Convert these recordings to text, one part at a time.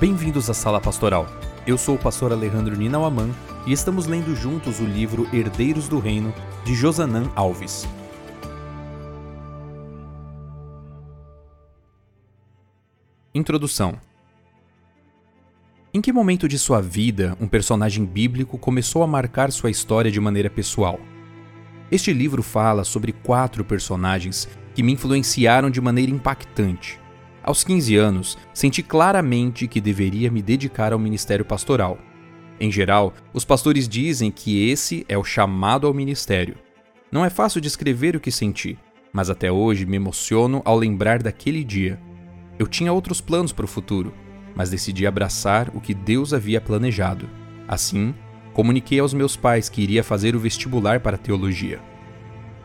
Bem-vindos à Sala Pastoral. Eu sou o pastor Alejandro Ninauaman e estamos lendo juntos o livro Herdeiros do Reino, de Josanã Alves. Introdução Em que momento de sua vida um personagem bíblico começou a marcar sua história de maneira pessoal? Este livro fala sobre quatro personagens que me influenciaram de maneira impactante aos 15 anos, senti claramente que deveria me dedicar ao ministério pastoral. Em geral, os pastores dizem que esse é o chamado ao ministério. Não é fácil descrever o que senti, mas até hoje me emociono ao lembrar daquele dia. Eu tinha outros planos para o futuro, mas decidi abraçar o que Deus havia planejado. Assim, comuniquei aos meus pais que iria fazer o vestibular para teologia.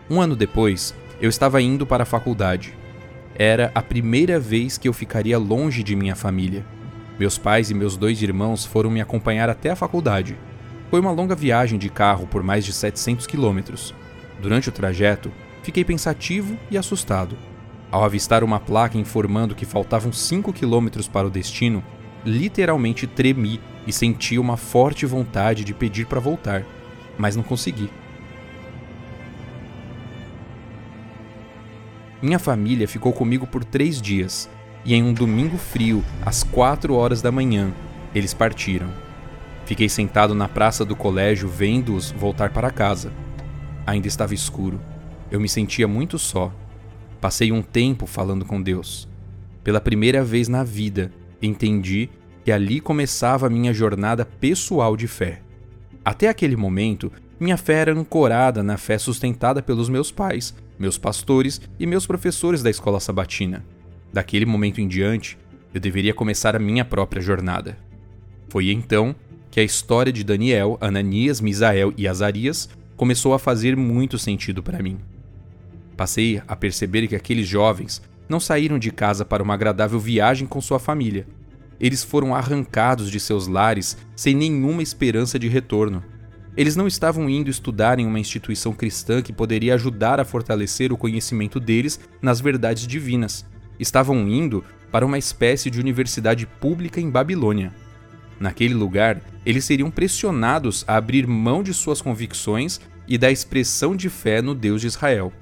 Um ano depois, eu estava indo para a faculdade era a primeira vez que eu ficaria longe de minha família. Meus pais e meus dois irmãos foram me acompanhar até a faculdade. Foi uma longa viagem de carro por mais de 700 quilômetros. Durante o trajeto, fiquei pensativo e assustado. Ao avistar uma placa informando que faltavam 5 quilômetros para o destino, literalmente tremi e senti uma forte vontade de pedir para voltar, mas não consegui. Minha família ficou comigo por três dias, e em um domingo frio, às quatro horas da manhã, eles partiram. Fiquei sentado na praça do colégio vendo-os voltar para casa. Ainda estava escuro. Eu me sentia muito só. Passei um tempo falando com Deus. Pela primeira vez na vida, entendi que ali começava a minha jornada pessoal de fé. Até aquele momento, minha fé era ancorada na fé sustentada pelos meus pais, meus pastores e meus professores da escola sabatina. Daquele momento em diante, eu deveria começar a minha própria jornada. Foi então que a história de Daniel, Ananias, Misael e Azarias começou a fazer muito sentido para mim. Passei a perceber que aqueles jovens não saíram de casa para uma agradável viagem com sua família. Eles foram arrancados de seus lares sem nenhuma esperança de retorno. Eles não estavam indo estudar em uma instituição cristã que poderia ajudar a fortalecer o conhecimento deles nas verdades divinas. Estavam indo para uma espécie de universidade pública em Babilônia. Naquele lugar, eles seriam pressionados a abrir mão de suas convicções e da expressão de fé no Deus de Israel.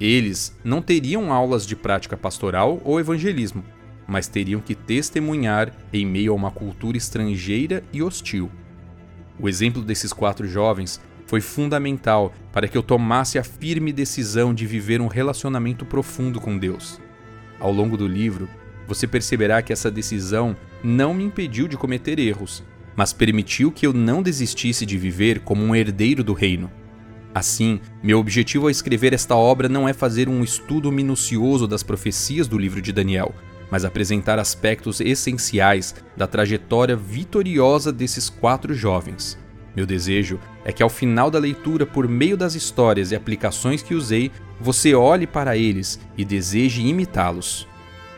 Eles não teriam aulas de prática pastoral ou evangelismo, mas teriam que testemunhar em meio a uma cultura estrangeira e hostil. O exemplo desses quatro jovens foi fundamental para que eu tomasse a firme decisão de viver um relacionamento profundo com Deus. Ao longo do livro, você perceberá que essa decisão não me impediu de cometer erros, mas permitiu que eu não desistisse de viver como um herdeiro do reino. Assim, meu objetivo ao escrever esta obra não é fazer um estudo minucioso das profecias do livro de Daniel, mas apresentar aspectos essenciais da trajetória vitoriosa desses quatro jovens. Meu desejo é que ao final da leitura, por meio das histórias e aplicações que usei, você olhe para eles e deseje imitá-los.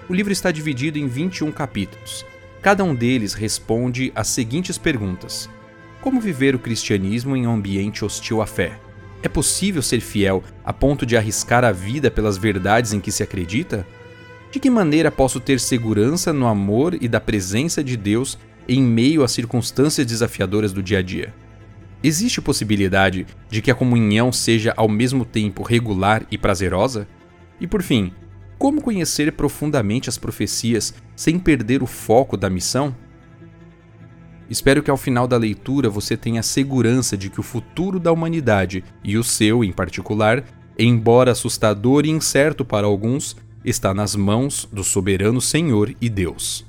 O livro está dividido em 21 capítulos. Cada um deles responde às seguintes perguntas: Como viver o cristianismo em um ambiente hostil à fé? É possível ser fiel a ponto de arriscar a vida pelas verdades em que se acredita? De que maneira posso ter segurança no amor e da presença de Deus em meio às circunstâncias desafiadoras do dia a dia? Existe possibilidade de que a comunhão seja ao mesmo tempo regular e prazerosa? E por fim, como conhecer profundamente as profecias sem perder o foco da missão? Espero que ao final da leitura você tenha segurança de que o futuro da humanidade, e o seu em particular, embora assustador e incerto para alguns, está nas mãos do soberano Senhor e Deus.